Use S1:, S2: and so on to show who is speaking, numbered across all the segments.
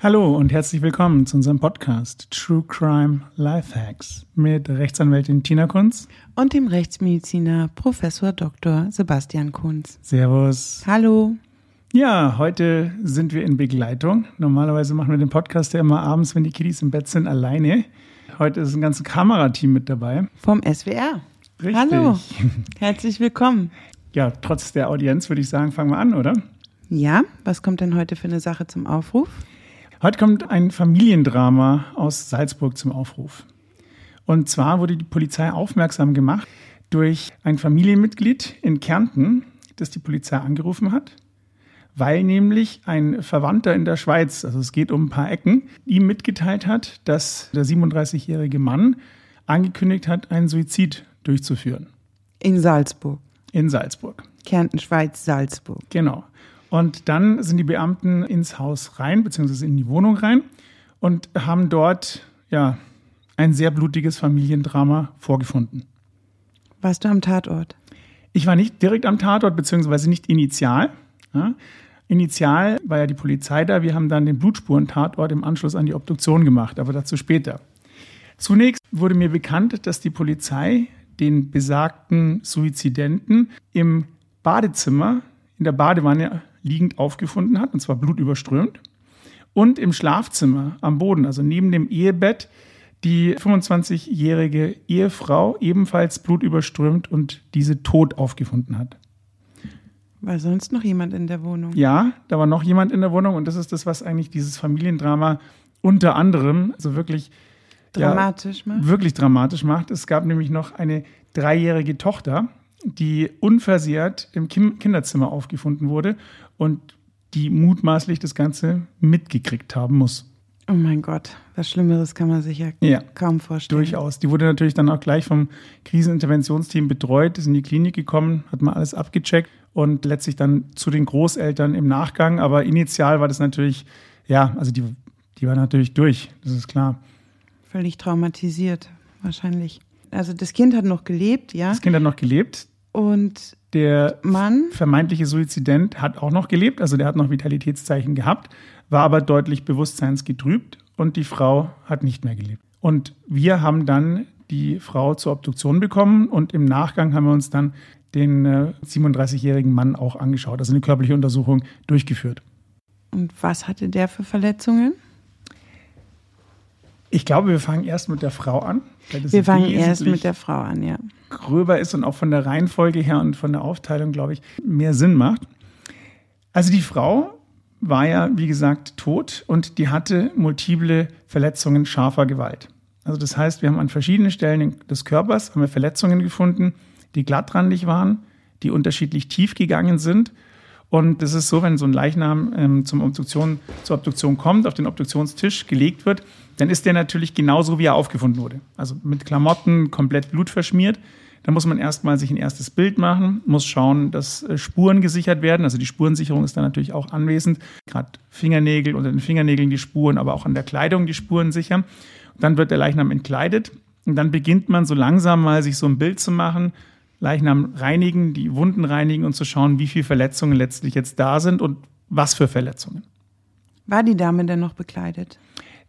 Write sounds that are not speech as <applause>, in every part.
S1: Hallo und herzlich willkommen zu unserem Podcast True Crime Lifehacks mit Rechtsanwältin Tina Kunz
S2: und dem Rechtsmediziner Professor Dr. Sebastian Kunz.
S1: Servus.
S2: Hallo.
S1: Ja, heute sind wir in Begleitung. Normalerweise machen wir den Podcast ja immer abends, wenn die Kiddies im Bett sind, alleine. Heute ist ein ganzes Kamerateam mit dabei.
S2: Vom SWR.
S1: Richtig.
S2: Hallo. Herzlich willkommen.
S1: Ja, trotz der Audienz würde ich sagen, fangen wir an, oder?
S2: Ja, was kommt denn heute für eine Sache zum Aufruf?
S1: Heute kommt ein Familiendrama aus Salzburg zum Aufruf. Und zwar wurde die Polizei aufmerksam gemacht durch ein Familienmitglied in Kärnten, das die Polizei angerufen hat, weil nämlich ein Verwandter in der Schweiz, also es geht um ein paar Ecken, ihm mitgeteilt hat, dass der 37-jährige Mann angekündigt hat, einen Suizid durchzuführen.
S2: In Salzburg.
S1: In Salzburg.
S2: Kärnten, Schweiz, Salzburg.
S1: Genau. Und dann sind die Beamten ins Haus rein, beziehungsweise in die Wohnung rein und haben dort ja ein sehr blutiges Familiendrama vorgefunden.
S2: Warst du am Tatort?
S1: Ich war nicht direkt am Tatort, beziehungsweise nicht initial. Ja. Initial war ja die Polizei da. Wir haben dann den Blutspuren-Tatort im Anschluss an die Obduktion gemacht, aber dazu später. Zunächst wurde mir bekannt, dass die Polizei den besagten Suizidenten im Badezimmer in der Badewanne liegend aufgefunden hat, und zwar blutüberströmt. Und im Schlafzimmer am Boden, also neben dem Ehebett, die 25-jährige Ehefrau ebenfalls blutüberströmt und diese tot aufgefunden hat.
S2: War sonst noch jemand in der Wohnung?
S1: Ja, da war noch jemand in der Wohnung und das ist das, was eigentlich dieses Familiendrama unter anderem so wirklich
S2: dramatisch
S1: ja,
S2: macht.
S1: Wirklich dramatisch macht. Es gab nämlich noch eine dreijährige Tochter, die unversehrt im Kinderzimmer aufgefunden wurde und die mutmaßlich das Ganze mitgekriegt haben muss.
S2: Oh mein Gott, was Schlimmeres kann man sich ja, ja, kaum vorstellen.
S1: Durchaus. Die wurde natürlich dann auch gleich vom Kriseninterventionsteam betreut, ist in die Klinik gekommen, hat mal alles abgecheckt und letztlich dann zu den Großeltern im Nachgang. Aber initial war das natürlich, ja, also die, die war natürlich durch, das ist klar.
S2: Völlig traumatisiert, wahrscheinlich. Also das Kind hat noch gelebt, ja?
S1: Das Kind hat noch gelebt.
S2: Und
S1: der Mann, vermeintliche Suizident, hat auch noch gelebt, also der hat noch Vitalitätszeichen gehabt, war aber deutlich bewusstseinsgetrübt und die Frau hat nicht mehr gelebt. Und wir haben dann die Frau zur Obduktion bekommen und im Nachgang haben wir uns dann den äh, 37-jährigen Mann auch angeschaut, also eine körperliche Untersuchung durchgeführt.
S2: Und was hatte der für Verletzungen?
S1: Ich glaube, wir fangen erst mit der Frau an.
S2: wir fangen erst mit der Frau an, ja.
S1: Gröber ist und auch von der Reihenfolge her und von der Aufteilung, glaube ich, mehr Sinn macht. Also die Frau war ja, wie gesagt, tot und die hatte multiple Verletzungen scharfer Gewalt. Also das heißt, wir haben an verschiedenen Stellen des Körpers haben wir Verletzungen gefunden, die glattrandig waren, die unterschiedlich tief gegangen sind und es ist so, wenn so ein Leichnam ähm, zum Obduktion, zur Obduktion kommt, auf den Obduktionstisch gelegt wird, dann ist der natürlich genauso, wie er aufgefunden wurde. Also mit Klamotten, komplett blutverschmiert. Da muss man erstmal sich ein erstes Bild machen, muss schauen, dass äh, Spuren gesichert werden. Also die Spurensicherung ist da natürlich auch anwesend. Gerade Fingernägel, unter den Fingernägeln die Spuren, aber auch an der Kleidung die Spuren sichern. Und dann wird der Leichnam entkleidet. Und dann beginnt man so langsam mal sich so ein Bild zu machen, Leichnam reinigen, die Wunden reinigen und zu schauen, wie viele Verletzungen letztlich jetzt da sind und was für Verletzungen.
S2: War die Dame denn noch bekleidet?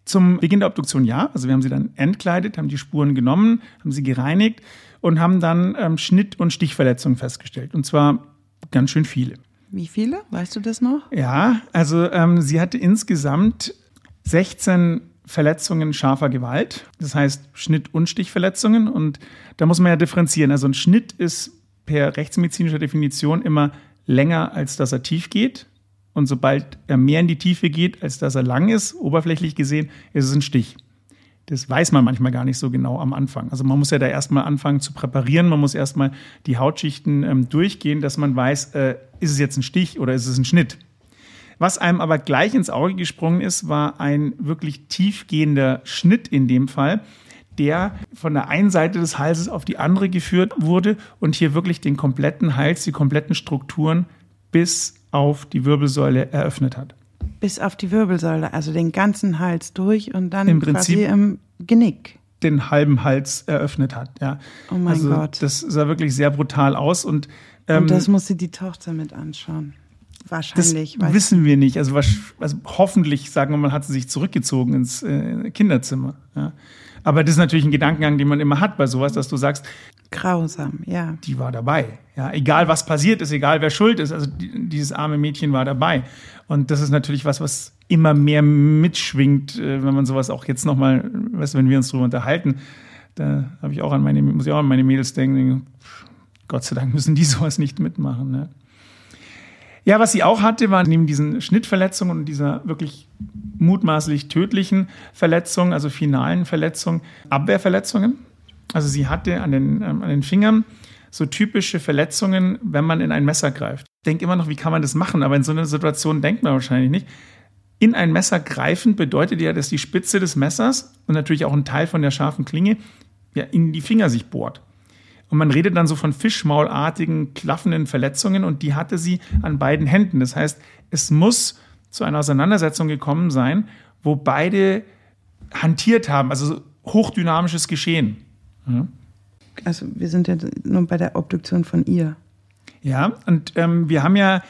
S1: Zum Beginn der Obduktion ja. Also wir haben sie dann entkleidet, haben die Spuren genommen, haben sie gereinigt und haben dann ähm, Schnitt- und Stichverletzungen festgestellt. Und zwar ganz schön viele.
S2: Wie viele? Weißt du das noch?
S1: Ja, also ähm, sie hatte insgesamt 16 Verletzungen scharfer Gewalt, das heißt Schnitt- und Stichverletzungen. Und da muss man ja differenzieren. Also ein Schnitt ist per rechtsmedizinischer Definition immer länger, als dass er tief geht. Und sobald er mehr in die Tiefe geht, als dass er lang ist, oberflächlich gesehen, ist es ein Stich. Das weiß man manchmal gar nicht so genau am Anfang. Also man muss ja da erstmal anfangen zu präparieren, man muss erstmal die Hautschichten ähm, durchgehen, dass man weiß, äh, ist es jetzt ein Stich oder ist es ein Schnitt. Was einem aber gleich ins Auge gesprungen ist, war ein wirklich tiefgehender Schnitt in dem Fall, der von der einen Seite des Halses auf die andere geführt wurde und hier wirklich den kompletten Hals, die kompletten Strukturen bis auf die Wirbelsäule eröffnet hat.
S2: Bis auf die Wirbelsäule, also den ganzen Hals durch und dann Im Prinzip quasi im Genick.
S1: Den halben Hals eröffnet hat, ja.
S2: Oh mein
S1: also,
S2: Gott.
S1: Das sah wirklich sehr brutal aus und
S2: ähm, und das musste die Tochter mit anschauen Wahrscheinlich.
S1: Das wissen wir nicht. Also, also, hoffentlich, sagen wir mal, hat sie sich zurückgezogen ins äh, Kinderzimmer. Ja. Aber das ist natürlich ein Gedankengang, den man immer hat bei sowas, dass du sagst,
S2: grausam, ja.
S1: Die war dabei. Ja, egal was passiert ist, egal wer schuld ist, also dieses arme Mädchen war dabei. Und das ist natürlich was, was immer mehr mitschwingt, äh, wenn man sowas auch jetzt nochmal, weißt du, wenn wir uns drüber unterhalten, da habe ich auch an meine, muss ich auch an meine Mädels denken, Gott sei Dank müssen die <laughs> sowas nicht mitmachen. Ne? Ja, was sie auch hatte, war neben diesen Schnittverletzungen und dieser wirklich mutmaßlich tödlichen Verletzung, also finalen Verletzung, Abwehrverletzungen. Also sie hatte an den, ähm, an den Fingern so typische Verletzungen, wenn man in ein Messer greift. Ich denke immer noch, wie kann man das machen? Aber in so einer Situation denkt man wahrscheinlich nicht. In ein Messer greifen bedeutet ja, dass die Spitze des Messers und natürlich auch ein Teil von der scharfen Klinge ja in die Finger sich bohrt. Und man redet dann so von fischmaulartigen, klaffenden Verletzungen und die hatte sie an beiden Händen. Das heißt, es muss zu einer Auseinandersetzung gekommen sein, wo beide hantiert haben, also hochdynamisches Geschehen.
S2: Ja. Also wir sind ja nur bei der Obduktion von ihr.
S1: Ja, und ähm, wir haben ja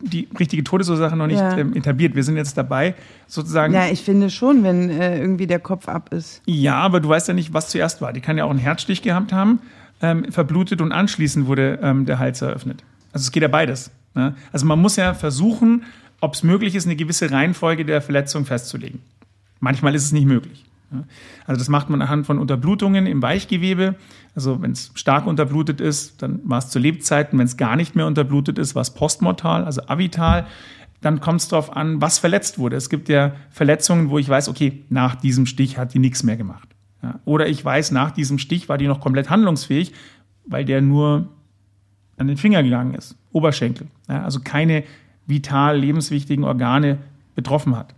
S1: die richtige Todesursache noch nicht ja. ähm, etabliert. Wir sind jetzt dabei, sozusagen.
S2: Ja, ich finde schon, wenn äh, irgendwie der Kopf ab ist.
S1: Ja, aber du weißt ja nicht, was zuerst war. Die kann ja auch einen Herzstich gehabt haben, ähm, verblutet und anschließend wurde ähm, der Hals eröffnet. Also es geht ja beides. Ne? Also man muss ja versuchen, ob es möglich ist, eine gewisse Reihenfolge der Verletzung festzulegen. Manchmal ist es nicht möglich. Also das macht man anhand von Unterblutungen im Weichgewebe. Also wenn es stark unterblutet ist, dann war es zu Lebzeiten. Wenn es gar nicht mehr unterblutet ist, war es postmortal, also avital. Dann kommt es darauf an, was verletzt wurde. Es gibt ja Verletzungen, wo ich weiß, okay, nach diesem Stich hat die nichts mehr gemacht. Ja. Oder ich weiß, nach diesem Stich war die noch komplett handlungsfähig, weil der nur an den Finger gegangen ist, Oberschenkel. Ja, also keine vital lebenswichtigen Organe betroffen hat.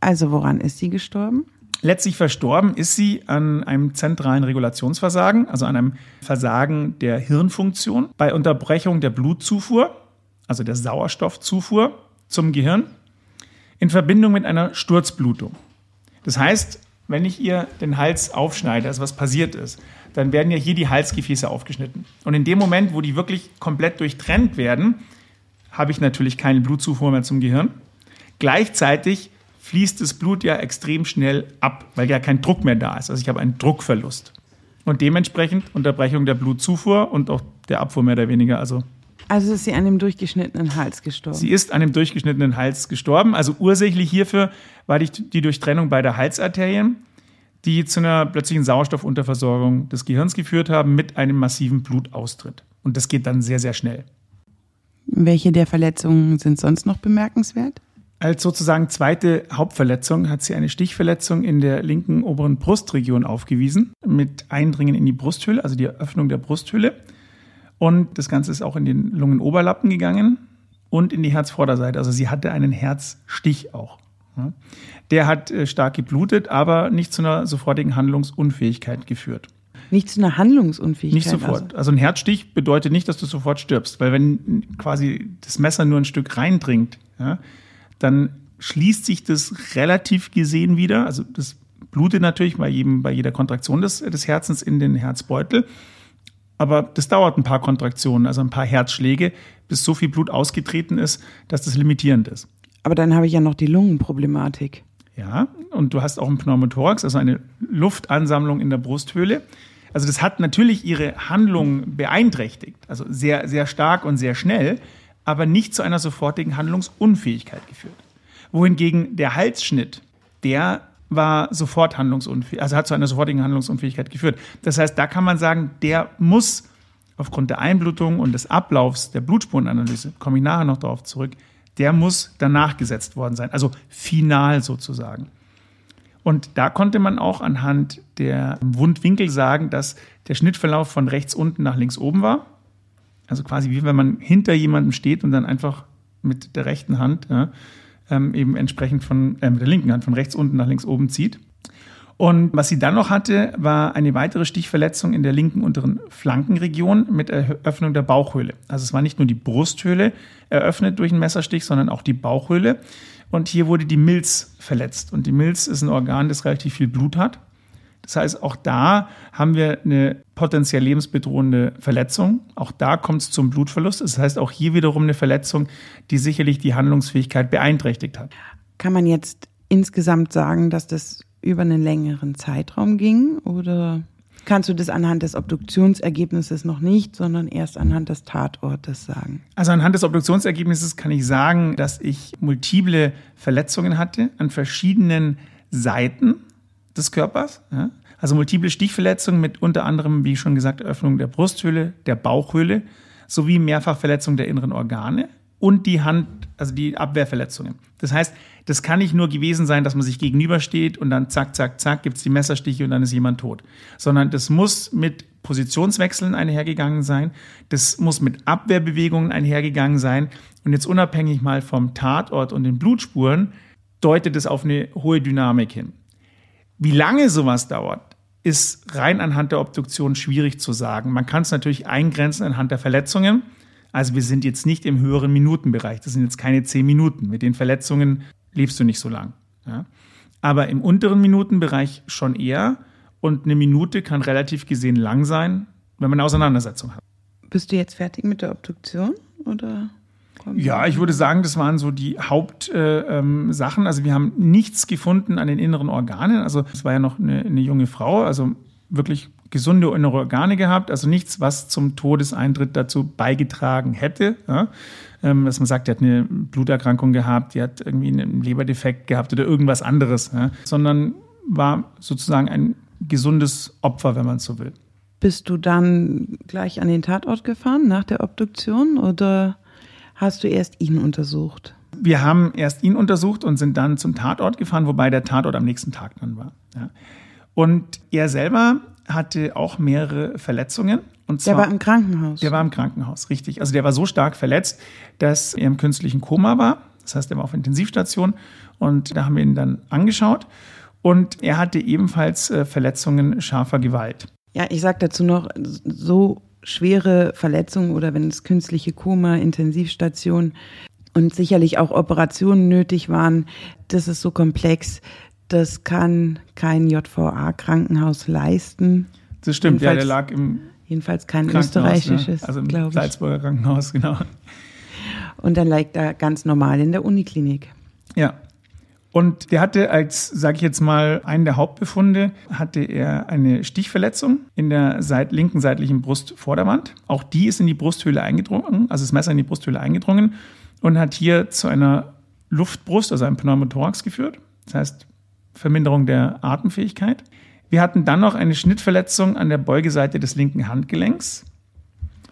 S2: Also woran ist sie gestorben?
S1: Letztlich verstorben ist sie an einem zentralen Regulationsversagen, also an einem Versagen der Hirnfunktion, bei Unterbrechung der Blutzufuhr, also der Sauerstoffzufuhr zum Gehirn, in Verbindung mit einer Sturzblutung. Das heißt, wenn ich ihr den Hals aufschneide, also was passiert ist, dann werden ja hier die Halsgefäße aufgeschnitten. Und in dem Moment, wo die wirklich komplett durchtrennt werden, habe ich natürlich keine Blutzufuhr mehr zum Gehirn. Gleichzeitig fließt das Blut ja extrem schnell ab, weil ja kein Druck mehr da ist. Also ich habe einen Druckverlust. Und dementsprechend Unterbrechung der Blutzufuhr und auch der Abfuhr mehr oder weniger. Also,
S2: also ist sie an dem durchgeschnittenen Hals gestorben?
S1: Sie ist an dem durchgeschnittenen Hals gestorben. Also ursächlich hierfür war die, die Durchtrennung beider Halsarterien, die zu einer plötzlichen Sauerstoffunterversorgung des Gehirns geführt haben mit einem massiven Blutaustritt. Und das geht dann sehr, sehr schnell.
S2: Welche der Verletzungen sind sonst noch bemerkenswert?
S1: Als sozusagen zweite Hauptverletzung hat sie eine Stichverletzung in der linken oberen Brustregion aufgewiesen, mit Eindringen in die Brusthöhle, also die Eröffnung der Brusthöhle. Und das Ganze ist auch in den Lungenoberlappen gegangen und in die Herzvorderseite. Also sie hatte einen Herzstich auch. Der hat äh, stark geblutet, aber nicht zu einer sofortigen Handlungsunfähigkeit geführt.
S2: Nicht zu einer Handlungsunfähigkeit?
S1: Nicht sofort. Also. also ein Herzstich bedeutet nicht, dass du sofort stirbst, weil wenn quasi das Messer nur ein Stück reindringt, ja, dann schließt sich das relativ gesehen wieder. Also das blutet natürlich bei, jedem, bei jeder Kontraktion des, des Herzens in den Herzbeutel. Aber das dauert ein paar Kontraktionen, also ein paar Herzschläge, bis so viel Blut ausgetreten ist, dass das limitierend ist.
S2: Aber dann habe ich ja noch die Lungenproblematik.
S1: Ja, und du hast auch einen Pneumothorax, also eine Luftansammlung in der Brusthöhle. Also das hat natürlich ihre Handlung beeinträchtigt, also sehr, sehr stark und sehr schnell aber nicht zu einer sofortigen Handlungsunfähigkeit geführt. Wohingegen der Halsschnitt, der war sofort handlungsunfähig, also hat zu einer sofortigen Handlungsunfähigkeit geführt. Das heißt, da kann man sagen, der muss aufgrund der Einblutung und des Ablaufs der Blutspurenanalyse, komme ich nachher noch darauf zurück, der muss danach gesetzt worden sein, also final sozusagen. Und da konnte man auch anhand der Wundwinkel sagen, dass der Schnittverlauf von rechts unten nach links oben war. Also quasi wie wenn man hinter jemandem steht und dann einfach mit der rechten Hand ja, ähm, eben entsprechend von, äh, mit der linken Hand von rechts unten nach links oben zieht. Und was sie dann noch hatte, war eine weitere Stichverletzung in der linken unteren Flankenregion mit Eröffnung der Bauchhöhle. Also es war nicht nur die Brusthöhle eröffnet durch einen Messerstich, sondern auch die Bauchhöhle. Und hier wurde die Milz verletzt. Und die Milz ist ein Organ, das relativ viel Blut hat. Das heißt, auch da haben wir eine potenziell lebensbedrohende Verletzung. Auch da kommt es zum Blutverlust. Das heißt, auch hier wiederum eine Verletzung, die sicherlich die Handlungsfähigkeit beeinträchtigt hat.
S2: Kann man jetzt insgesamt sagen, dass das über einen längeren Zeitraum ging oder kannst du das anhand des Obduktionsergebnisses noch nicht, sondern erst anhand des Tatortes sagen?
S1: Also anhand des Obduktionsergebnisses kann ich sagen, dass ich multiple Verletzungen hatte an verschiedenen Seiten des Körpers. Ja? Also multiple Stichverletzungen mit unter anderem, wie schon gesagt, Öffnung der Brusthöhle, der Bauchhöhle sowie Mehrfachverletzung der inneren Organe und die Hand, also die Abwehrverletzungen. Das heißt, das kann nicht nur gewesen sein, dass man sich gegenübersteht und dann zack, zack, zack, gibt's die Messerstiche und dann ist jemand tot. Sondern das muss mit Positionswechseln einhergegangen sein. Das muss mit Abwehrbewegungen einhergegangen sein. Und jetzt unabhängig mal vom Tatort und den Blutspuren deutet es auf eine hohe Dynamik hin. Wie lange sowas dauert, ist rein anhand der Obduktion schwierig zu sagen. Man kann es natürlich eingrenzen anhand der Verletzungen. Also wir sind jetzt nicht im höheren Minutenbereich. Das sind jetzt keine zehn Minuten. Mit den Verletzungen lebst du nicht so lang. Ja? Aber im unteren Minutenbereich schon eher. Und eine Minute kann relativ gesehen lang sein, wenn man eine Auseinandersetzung hat.
S2: Bist du jetzt fertig mit der Obduktion oder?
S1: Ja, ich würde sagen, das waren so die Hauptsachen. Äh, ähm, also wir haben nichts gefunden an den inneren Organen. Also es war ja noch eine, eine junge Frau, also wirklich gesunde innere Organe gehabt, also nichts, was zum Todeseintritt dazu beigetragen hätte. Ja? Ähm, dass man sagt, die hat eine Bluterkrankung gehabt, die hat irgendwie einen Leberdefekt gehabt oder irgendwas anderes, ja? sondern war sozusagen ein gesundes Opfer, wenn man so will.
S2: Bist du dann gleich an den Tatort gefahren nach der Obduktion oder hast du erst ihn untersucht?
S1: Wir haben erst ihn untersucht und sind dann zum Tatort gefahren, wobei der Tatort am nächsten Tag dann war. Ja. Und er selber hatte auch mehrere Verletzungen. Und
S2: zwar, der war im Krankenhaus.
S1: Der war im Krankenhaus, richtig. Also der war so stark verletzt, dass er im künstlichen Koma war. Das heißt, er war auf Intensivstation und da haben wir ihn dann angeschaut. Und er hatte ebenfalls äh, Verletzungen scharfer Gewalt.
S2: Ja, ich sage dazu noch, so schwere Verletzungen oder wenn es künstliche Koma, Intensivstation und sicherlich auch Operationen nötig waren, das ist so komplex, das kann kein JVA-Krankenhaus leisten.
S1: Das stimmt, jedenfalls, ja, der lag im
S2: Jedenfalls kein österreichisches,
S1: ne? also im Salzburger Krankenhaus, genau.
S2: Und dann lag er ganz normal in der Uniklinik.
S1: Ja. Und der hatte als, sage ich jetzt mal, einen der Hauptbefunde, hatte er eine Stichverletzung in der seit, linken seitlichen Brustvorderwand. Auch die ist in die Brusthöhle eingedrungen, also das Messer in die Brusthöhle eingedrungen und hat hier zu einer Luftbrust, also einem Pneumothorax geführt. Das heißt, Verminderung der Atemfähigkeit. Wir hatten dann noch eine Schnittverletzung an der Beugeseite des linken Handgelenks,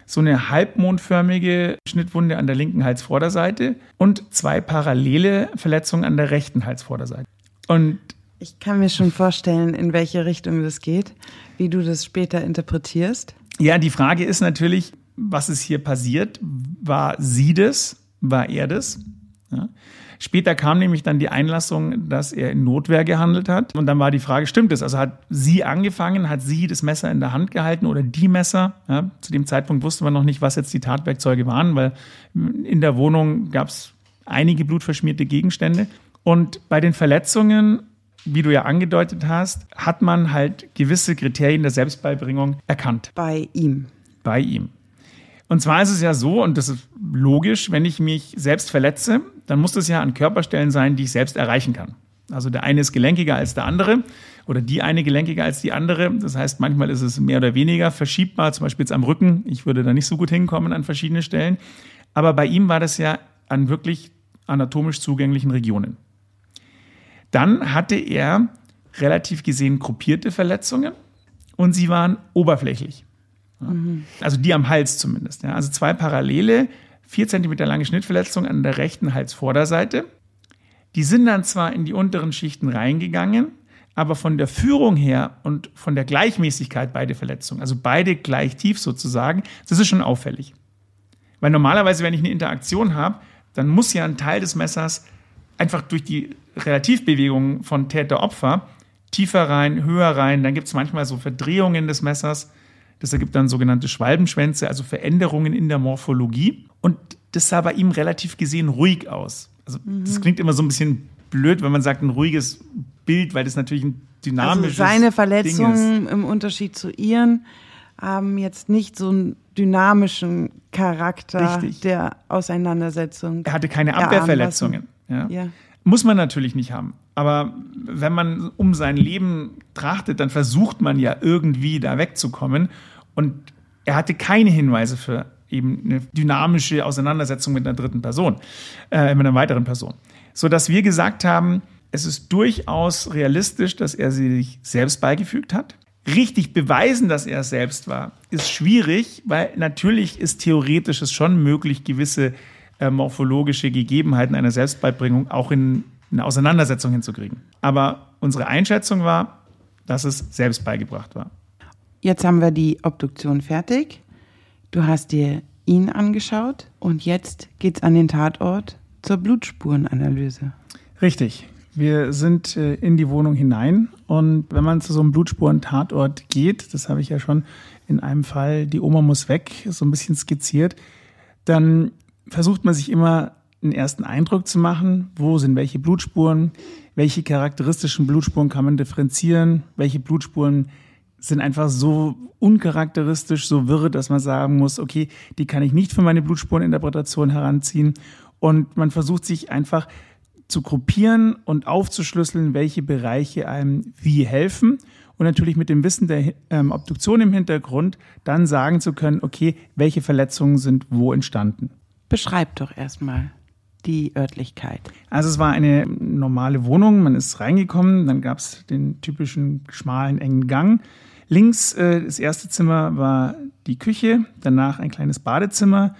S1: so eine halbmondförmige Schnittwunde an der linken Halsvorderseite und zwei parallele Verletzungen an der rechten Halsvorderseite. Und
S2: ich kann mir schon vorstellen, in welche Richtung das geht, wie du das später interpretierst.
S1: Ja, die Frage ist natürlich, was ist hier passiert? War sie das? War er das? Ja. Später kam nämlich dann die Einlassung, dass er in Notwehr gehandelt hat. Und dann war die Frage, stimmt es? Also hat sie angefangen, hat sie das Messer in der Hand gehalten oder die Messer? Ja, zu dem Zeitpunkt wusste man noch nicht, was jetzt die Tatwerkzeuge waren, weil in der Wohnung gab es einige blutverschmierte Gegenstände. Und bei den Verletzungen, wie du ja angedeutet hast, hat man halt gewisse Kriterien der Selbstbeibringung erkannt.
S2: Bei ihm.
S1: Bei ihm. Und zwar ist es ja so, und das ist logisch, wenn ich mich selbst verletze, dann muss das ja an Körperstellen sein, die ich selbst erreichen kann. Also der eine ist gelenkiger als der andere oder die eine gelenkiger als die andere. Das heißt, manchmal ist es mehr oder weniger verschiebbar, zum Beispiel jetzt am Rücken. Ich würde da nicht so gut hinkommen an verschiedene Stellen. Aber bei ihm war das ja an wirklich anatomisch zugänglichen Regionen. Dann hatte er relativ gesehen gruppierte Verletzungen und sie waren oberflächlich. Mhm. Also die am Hals zumindest. Ja. Also zwei parallele, vier Zentimeter lange Schnittverletzungen an der rechten Halsvorderseite. Die sind dann zwar in die unteren Schichten reingegangen, aber von der Führung her und von der Gleichmäßigkeit beide Verletzungen, also beide gleich tief sozusagen, das ist schon auffällig. Weil normalerweise, wenn ich eine Interaktion habe, dann muss ja ein Teil des Messers einfach durch die Relativbewegung von Täter-Opfer tiefer rein, höher rein. Dann gibt es manchmal so Verdrehungen des Messers. Das ergibt dann sogenannte Schwalbenschwänze, also Veränderungen in der Morphologie. Und das sah bei ihm relativ gesehen ruhig aus. Also mhm. das klingt immer so ein bisschen blöd, wenn man sagt ein ruhiges Bild, weil das natürlich ein dynamisches.
S2: Also seine Verletzungen im Unterschied zu ihren haben jetzt nicht so einen dynamischen Charakter
S1: Richtig.
S2: der Auseinandersetzung.
S1: Er hatte keine Abwehrverletzungen. Ja.
S2: Ja.
S1: Muss man natürlich nicht haben. Aber wenn man um sein Leben trachtet, dann versucht man ja irgendwie da wegzukommen. Und er hatte keine Hinweise für eben eine dynamische Auseinandersetzung mit einer dritten Person, äh, mit einer weiteren Person. Sodass wir gesagt haben, es ist durchaus realistisch, dass er sie sich selbst beigefügt hat. Richtig beweisen, dass er es selbst war, ist schwierig, weil natürlich ist theoretisch es schon möglich, gewisse äh, morphologische Gegebenheiten einer Selbstbeibringung auch in eine Auseinandersetzung hinzukriegen. Aber unsere Einschätzung war, dass es selbst beigebracht war.
S2: Jetzt haben wir die Obduktion fertig. Du hast dir ihn angeschaut und jetzt geht's an den Tatort zur Blutspurenanalyse.
S1: Richtig. Wir sind äh, in die Wohnung hinein und wenn man zu so einem Blutspuren-Tatort geht, das habe ich ja schon in einem Fall, die Oma muss weg, so ein bisschen skizziert, dann versucht man sich immer einen ersten Eindruck zu machen, wo sind welche Blutspuren, welche charakteristischen Blutspuren kann man differenzieren, welche Blutspuren sind einfach so uncharakteristisch, so wirre, dass man sagen muss, okay, die kann ich nicht für meine Blutspureninterpretation heranziehen. Und man versucht sich einfach zu gruppieren und aufzuschlüsseln, welche Bereiche einem wie helfen. Und natürlich mit dem Wissen der ähm, Obduktion im Hintergrund dann sagen zu können, okay, welche Verletzungen sind wo entstanden.
S2: Beschreib doch erstmal die Örtlichkeit.
S1: Also es war eine normale Wohnung, man ist reingekommen, dann gab es den typischen schmalen, engen Gang. Links äh, das erste Zimmer war die Küche, danach ein kleines Badezimmer,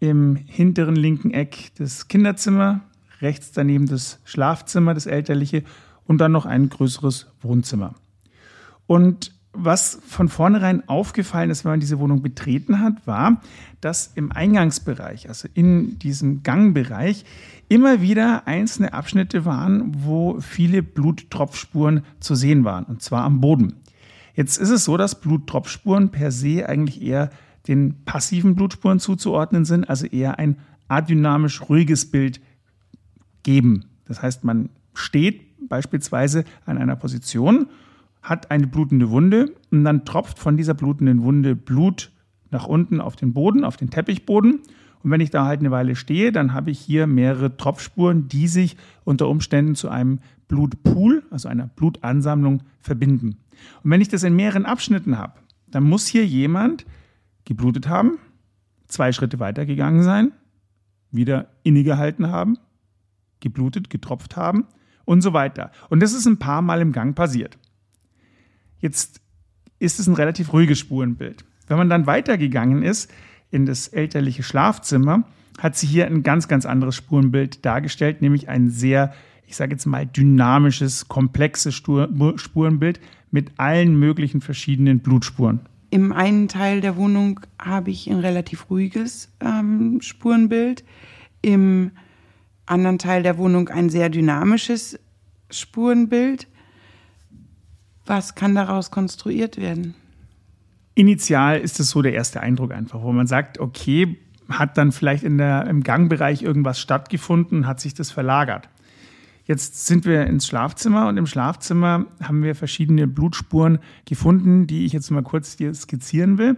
S1: im hinteren linken Eck das Kinderzimmer, rechts daneben das Schlafzimmer, das elterliche und dann noch ein größeres Wohnzimmer. Und was von vornherein aufgefallen ist, wenn man diese Wohnung betreten hat, war, dass im Eingangsbereich, also in diesem Gangbereich, immer wieder einzelne Abschnitte waren, wo viele Bluttropfspuren zu sehen waren, und zwar am Boden. Jetzt ist es so, dass Bluttropfspuren per se eigentlich eher den passiven Blutspuren zuzuordnen sind, also eher ein adynamisch ruhiges Bild geben. Das heißt, man steht beispielsweise an einer Position, hat eine blutende Wunde und dann tropft von dieser blutenden Wunde Blut nach unten auf den Boden, auf den Teppichboden. Und wenn ich da halt eine Weile stehe, dann habe ich hier mehrere Tropfspuren, die sich unter Umständen zu einem Blutpool, also einer Blutansammlung, verbinden. Und wenn ich das in mehreren Abschnitten habe, dann muss hier jemand geblutet haben, zwei Schritte weitergegangen sein, wieder innegehalten haben, geblutet, getropft haben und so weiter. Und das ist ein paar Mal im Gang passiert. Jetzt ist es ein relativ ruhiges Spurenbild. Wenn man dann weitergegangen ist in das elterliche Schlafzimmer, hat sie hier ein ganz, ganz anderes Spurenbild dargestellt, nämlich ein sehr, ich sage jetzt mal, dynamisches, komplexes Spurenbild mit allen möglichen verschiedenen Blutspuren.
S2: Im einen Teil der Wohnung habe ich ein relativ ruhiges ähm, Spurenbild. Im anderen Teil der Wohnung ein sehr dynamisches Spurenbild. Was kann daraus konstruiert werden?
S1: Initial ist es so der erste Eindruck einfach, wo man sagt, okay, hat dann vielleicht in der, im Gangbereich irgendwas stattgefunden, hat sich das verlagert. Jetzt sind wir ins Schlafzimmer und im Schlafzimmer haben wir verschiedene Blutspuren gefunden, die ich jetzt mal kurz dir skizzieren will.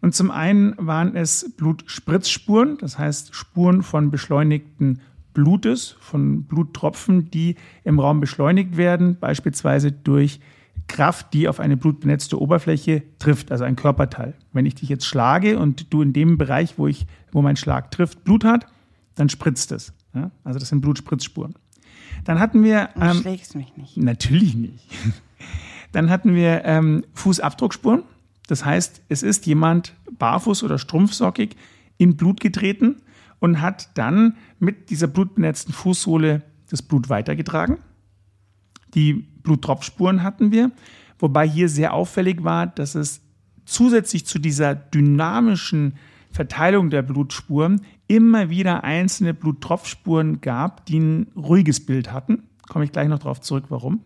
S1: Und zum einen waren es Blutspritzspuren, das heißt Spuren von beschleunigten Blutes, von Bluttropfen, die im Raum beschleunigt werden, beispielsweise durch Kraft, die auf eine blutbenetzte Oberfläche trifft, also ein Körperteil. Wenn ich dich jetzt schlage und du in dem Bereich, wo, ich, wo mein Schlag trifft, Blut hat, dann spritzt es. Ja? Also das sind Blutspritzspuren. Dann hatten wir.
S2: Du ähm, schlägst mich nicht.
S1: Natürlich nicht. <laughs> Dann hatten wir ähm, Fußabdruckspuren. Das heißt, es ist jemand barfuß oder strumpfsockig in Blut getreten und hat dann mit dieser blutbenetzten Fußsohle das Blut weitergetragen. Die Bluttropfspuren hatten wir, wobei hier sehr auffällig war, dass es zusätzlich zu dieser dynamischen Verteilung der Blutspuren immer wieder einzelne Bluttropfspuren gab, die ein ruhiges Bild hatten. Komme ich gleich noch darauf zurück, warum.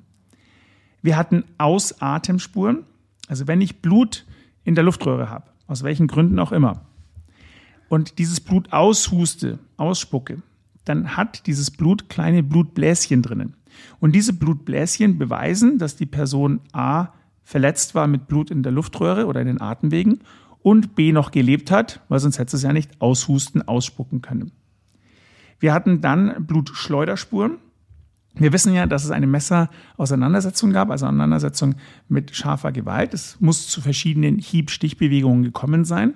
S1: Wir hatten Ausatemspuren, also wenn ich Blut in der Luftröhre habe, aus welchen Gründen auch immer, und dieses Blut aushuste, ausspucke, dann hat dieses Blut kleine Blutbläschen drinnen. Und diese Blutbläschen beweisen, dass die Person A verletzt war mit Blut in der Luftröhre oder in den Atemwegen und B noch gelebt hat, weil sonst hätte es ja nicht aushusten, ausspucken können. Wir hatten dann Blutschleuderspuren. Wir wissen ja, dass es eine Messerauseinandersetzung gab, also Auseinandersetzung mit scharfer Gewalt. Es muss zu verschiedenen Hieb-Stichbewegungen gekommen sein.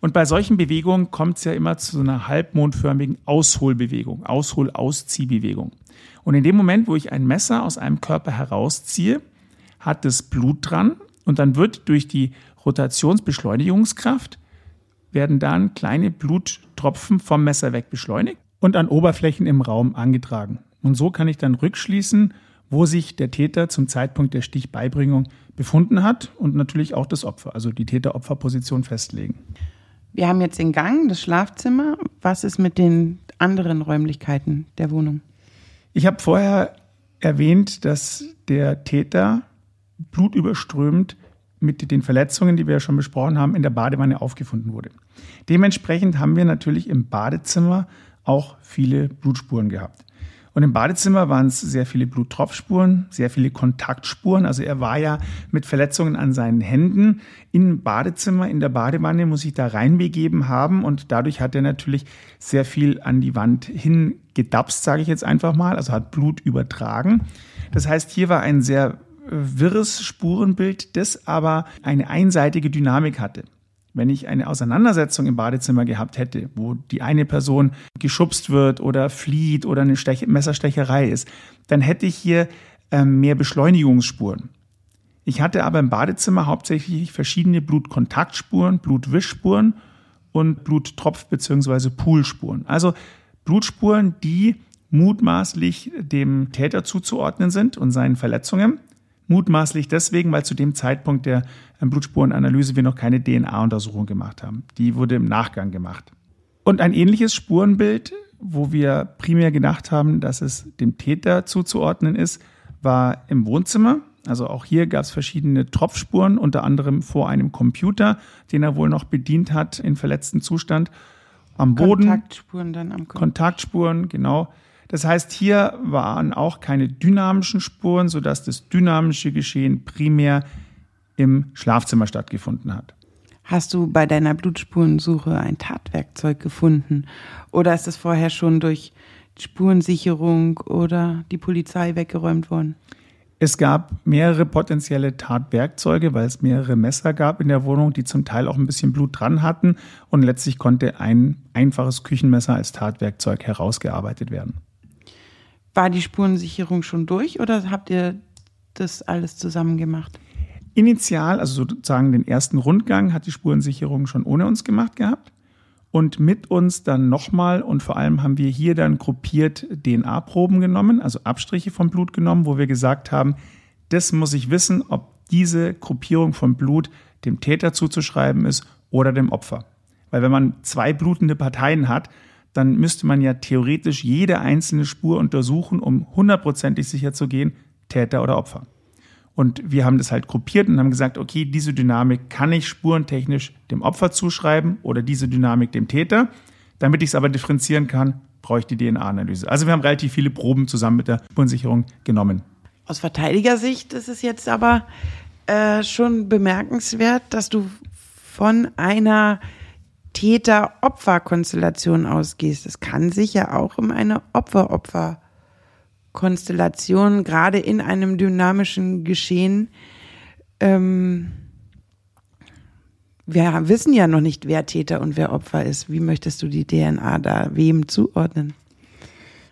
S1: Und bei solchen Bewegungen kommt es ja immer zu einer halbmondförmigen Ausholbewegung, Aushol-Ausziehbewegung. Und in dem Moment, wo ich ein Messer aus einem Körper herausziehe, hat es Blut dran und dann wird durch die Rotationsbeschleunigungskraft werden dann kleine Bluttropfen vom Messer weg beschleunigt und an Oberflächen im Raum angetragen. Und so kann ich dann rückschließen, wo sich der Täter zum Zeitpunkt der Stichbeibringung befunden hat und natürlich auch das Opfer, also die Täter-Opfer-Position festlegen.
S2: Wir haben jetzt den Gang, das Schlafzimmer. Was ist mit den anderen Räumlichkeiten der Wohnung?
S1: Ich habe vorher erwähnt, dass der Täter blutüberströmt mit den Verletzungen, die wir ja schon besprochen haben, in der Badewanne aufgefunden wurde. Dementsprechend haben wir natürlich im Badezimmer auch viele Blutspuren gehabt. Und im Badezimmer waren es sehr viele Bluttropfspuren, sehr viele Kontaktspuren. Also er war ja mit Verletzungen an seinen Händen im Badezimmer, in der Badewanne, muss sich da reinbegeben haben. Und dadurch hat er natürlich sehr viel an die Wand hingedapst, sage ich jetzt einfach mal. Also hat Blut übertragen. Das heißt, hier war ein sehr wirres Spurenbild, das aber eine einseitige Dynamik hatte. Wenn ich eine Auseinandersetzung im Badezimmer gehabt hätte, wo die eine Person geschubst wird oder flieht oder eine Stech Messerstecherei ist, dann hätte ich hier ähm, mehr Beschleunigungsspuren. Ich hatte aber im Badezimmer hauptsächlich verschiedene Blutkontaktspuren, Blutwischspuren und Bluttropf- bzw. Poolspuren. Also Blutspuren, die mutmaßlich dem Täter zuzuordnen sind und seinen Verletzungen. Mutmaßlich deswegen, weil zu dem Zeitpunkt der ähm, Blutspurenanalyse wir noch keine DNA-Untersuchung gemacht haben. Die wurde im Nachgang gemacht. Und ein ähnliches Spurenbild, wo wir primär gedacht haben, dass es dem Täter zuzuordnen ist, war im Wohnzimmer. Also auch hier gab es verschiedene Tropfspuren, unter anderem vor einem Computer, den er wohl noch bedient hat in verletztem Zustand. Am Boden.
S2: Kontaktspuren dann am
S1: Computer. Kontaktspuren, genau. Das heißt, hier waren auch keine dynamischen Spuren, sodass das dynamische Geschehen primär im Schlafzimmer stattgefunden hat.
S2: Hast du bei deiner Blutspurensuche ein Tatwerkzeug gefunden? Oder ist es vorher schon durch Spurensicherung oder die Polizei weggeräumt worden?
S1: Es gab mehrere potenzielle Tatwerkzeuge, weil es mehrere Messer gab in der Wohnung, die zum Teil auch ein bisschen Blut dran hatten. Und letztlich konnte ein einfaches Küchenmesser als Tatwerkzeug herausgearbeitet werden.
S2: War die Spurensicherung schon durch oder habt ihr das alles zusammen gemacht?
S1: Initial, also sozusagen den ersten Rundgang, hat die Spurensicherung schon ohne uns gemacht gehabt. Und mit uns dann nochmal und vor allem haben wir hier dann gruppiert DNA-Proben genommen, also Abstriche vom Blut genommen, wo wir gesagt haben, das muss ich wissen, ob diese Gruppierung von Blut dem Täter zuzuschreiben ist oder dem Opfer. Weil wenn man zwei blutende Parteien hat, dann müsste man ja theoretisch jede einzelne Spur untersuchen, um hundertprozentig sicher zu gehen, Täter oder Opfer. Und wir haben das halt gruppiert und haben gesagt, okay, diese Dynamik kann ich spurentechnisch dem Opfer zuschreiben oder diese Dynamik dem Täter. Damit ich es aber differenzieren kann, brauche ich die DNA-Analyse. Also wir haben relativ viele Proben zusammen mit der Spurensicherung genommen.
S2: Aus Verteidigersicht ist es jetzt aber äh, schon bemerkenswert, dass du von einer Täter-Opfer-Konstellation ausgehst. Es kann sich ja auch um eine Opfer-Opfer-Konstellation, gerade in einem dynamischen Geschehen, ähm, wir wissen ja noch nicht, wer Täter und wer Opfer ist. Wie möchtest du die DNA da wem zuordnen?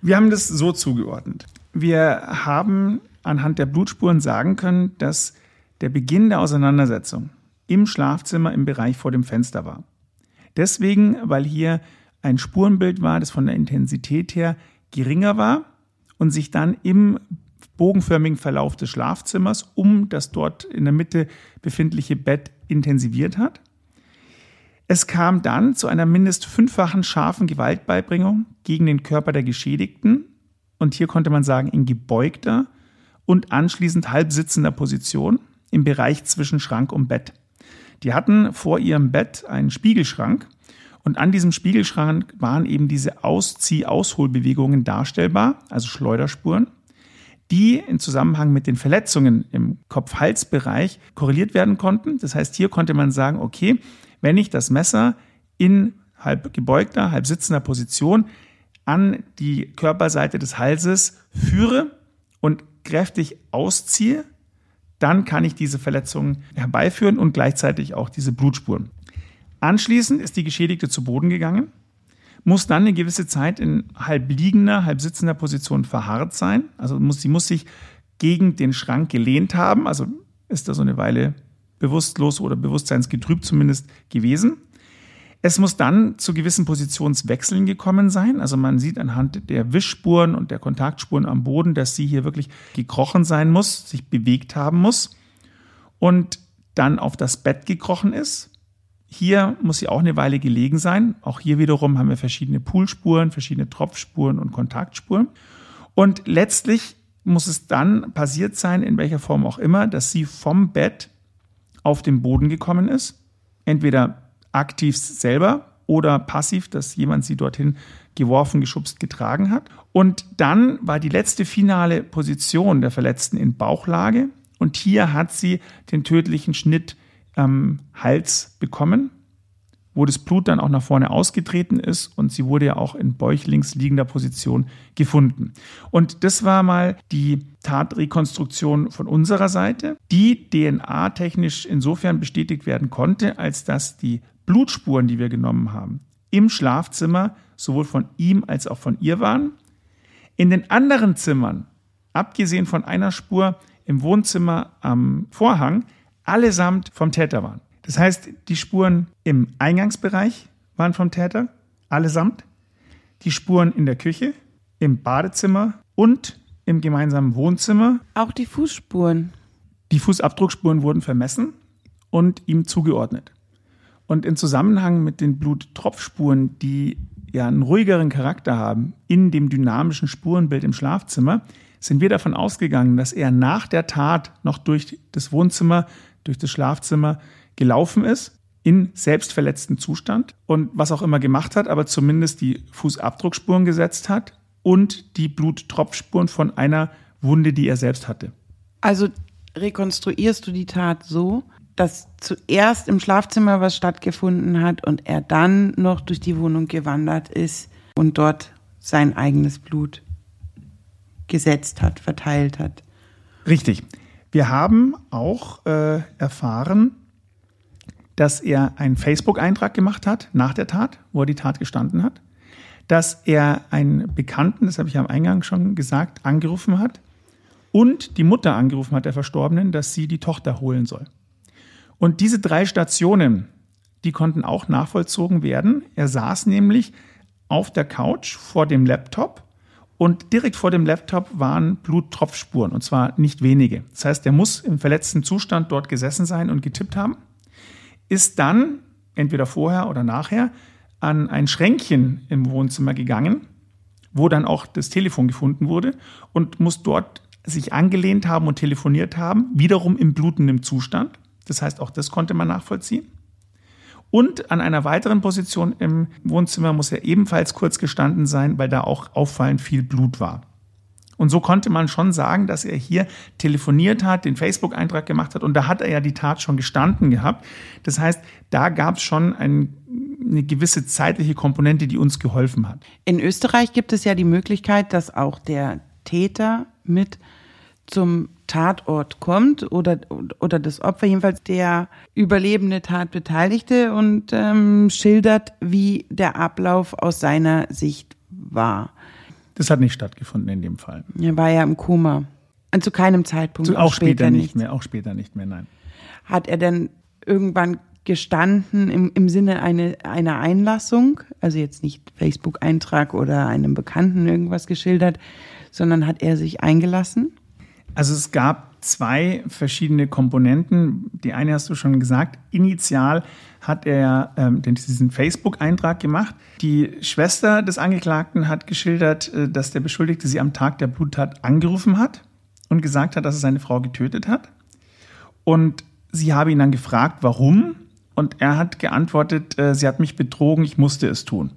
S1: Wir haben das so zugeordnet. Wir haben anhand der Blutspuren sagen können, dass der Beginn der Auseinandersetzung im Schlafzimmer im Bereich vor dem Fenster war. Deswegen, weil hier ein Spurenbild war, das von der Intensität her geringer war und sich dann im bogenförmigen Verlauf des Schlafzimmers um das dort in der Mitte befindliche Bett intensiviert hat. Es kam dann zu einer mindest fünffachen scharfen Gewaltbeibringung gegen den Körper der Geschädigten und hier konnte man sagen in gebeugter und anschließend halbsitzender Position im Bereich zwischen Schrank und Bett. Die hatten vor ihrem Bett einen Spiegelschrank und an diesem Spiegelschrank waren eben diese Auszieh-Ausholbewegungen darstellbar, also Schleuderspuren. die in Zusammenhang mit den Verletzungen im Kopf-Hals-Bereich korreliert werden konnten. Das heißt, hier konnte man sagen, okay, wenn ich das Messer in halb gebeugter, halb sitzender Position an die Körperseite des Halses führe und kräftig ausziehe, dann kann ich diese Verletzungen herbeiführen und gleichzeitig auch diese Blutspuren. Anschließend ist die Geschädigte zu Boden gegangen, muss dann eine gewisse Zeit in halb liegender, halb sitzender Position verharrt sein. Also muss, sie muss sich gegen den Schrank gelehnt haben, also ist da so eine Weile bewusstlos oder bewusstseinsgetrübt zumindest gewesen. Es muss dann zu gewissen Positionswechseln gekommen sein. Also man sieht anhand der Wischspuren und der Kontaktspuren am Boden, dass sie hier wirklich gekrochen sein muss, sich bewegt haben muss und dann auf das Bett gekrochen ist. Hier muss sie auch eine Weile gelegen sein. Auch hier wiederum haben wir verschiedene Poolspuren, verschiedene Tropfspuren und Kontaktspuren. Und letztlich muss es dann passiert sein, in welcher Form auch immer, dass sie vom Bett auf den Boden gekommen ist. Entweder aktiv selber oder passiv, dass jemand sie dorthin geworfen, geschubst, getragen hat. Und dann war die letzte finale Position der Verletzten in Bauchlage. Und hier hat sie den tödlichen Schnitt am Hals bekommen, wo das Blut dann auch nach vorne ausgetreten ist und sie wurde ja auch in bäuchlings liegender Position gefunden. Und das war mal die Tatrekonstruktion von unserer Seite, die DNA-technisch insofern bestätigt werden konnte, als dass die Blutspuren, die wir genommen haben, im Schlafzimmer sowohl von ihm als auch von ihr waren. In den anderen Zimmern, abgesehen von einer Spur im Wohnzimmer am Vorhang, allesamt vom Täter waren. Das heißt, die Spuren im Eingangsbereich waren vom Täter, allesamt. Die Spuren in der Küche, im Badezimmer und im gemeinsamen Wohnzimmer.
S2: Auch die Fußspuren.
S1: Die Fußabdruckspuren wurden vermessen und ihm zugeordnet. Und in Zusammenhang mit den Bluttropfspuren, die ja einen ruhigeren Charakter haben, in dem dynamischen Spurenbild im Schlafzimmer, sind wir davon ausgegangen, dass er nach der Tat noch durch das Wohnzimmer durch das Schlafzimmer gelaufen ist, in selbstverletzten Zustand und was auch immer gemacht hat, aber zumindest die Fußabdruckspuren gesetzt hat und die Bluttropfspuren von einer Wunde, die er selbst hatte.
S2: Also rekonstruierst du die Tat so, dass zuerst im Schlafzimmer was stattgefunden hat und er dann noch durch die Wohnung gewandert ist und dort sein eigenes Blut gesetzt hat, verteilt hat.
S1: Richtig. Wir haben auch äh, erfahren, dass er einen Facebook-Eintrag gemacht hat nach der Tat, wo er die Tat gestanden hat, dass er einen Bekannten, das habe ich am Eingang schon gesagt, angerufen hat und die Mutter angerufen hat der Verstorbenen, dass sie die Tochter holen soll. Und diese drei Stationen, die konnten auch nachvollzogen werden. Er saß nämlich auf der Couch vor dem Laptop und direkt vor dem Laptop waren Bluttropfspuren, und zwar nicht wenige. Das heißt, er muss im verletzten Zustand dort gesessen sein und getippt haben, ist dann, entweder vorher oder nachher, an ein Schränkchen im Wohnzimmer gegangen, wo dann auch das Telefon gefunden wurde und muss dort sich angelehnt haben und telefoniert haben, wiederum im blutenden Zustand. Das heißt, auch das konnte man nachvollziehen. Und an einer weiteren Position im Wohnzimmer muss er ebenfalls kurz gestanden sein, weil da auch auffallend viel Blut war. Und so konnte man schon sagen, dass er hier telefoniert hat, den Facebook-Eintrag gemacht hat und da hat er ja die Tat schon gestanden gehabt. Das heißt, da gab es schon ein, eine gewisse zeitliche Komponente, die uns geholfen hat.
S2: In Österreich gibt es ja die Möglichkeit, dass auch der Täter mit zum Tatort kommt oder, oder das Opfer, jedenfalls der überlebende Tatbeteiligte und ähm, schildert, wie der Ablauf aus seiner Sicht war.
S1: Das hat nicht stattgefunden in dem Fall.
S2: Er war ja im Koma. Und zu keinem Zeitpunkt.
S1: Zu, auch, auch später, später nicht, nicht mehr, auch später nicht mehr, nein.
S2: Hat er denn irgendwann gestanden im, im Sinne eine, einer Einlassung, also jetzt nicht Facebook-Eintrag oder einem Bekannten irgendwas geschildert, sondern hat er sich eingelassen?
S1: Also es gab zwei verschiedene Komponenten. Die eine hast du schon gesagt. Initial hat er ähm, diesen Facebook-Eintrag gemacht. Die Schwester des Angeklagten hat geschildert, äh, dass der Beschuldigte sie am Tag der Bluttat angerufen hat und gesagt hat, dass er seine Frau getötet hat. Und sie habe ihn dann gefragt, warum. Und er hat geantwortet, äh, sie hat mich betrogen, ich musste es tun.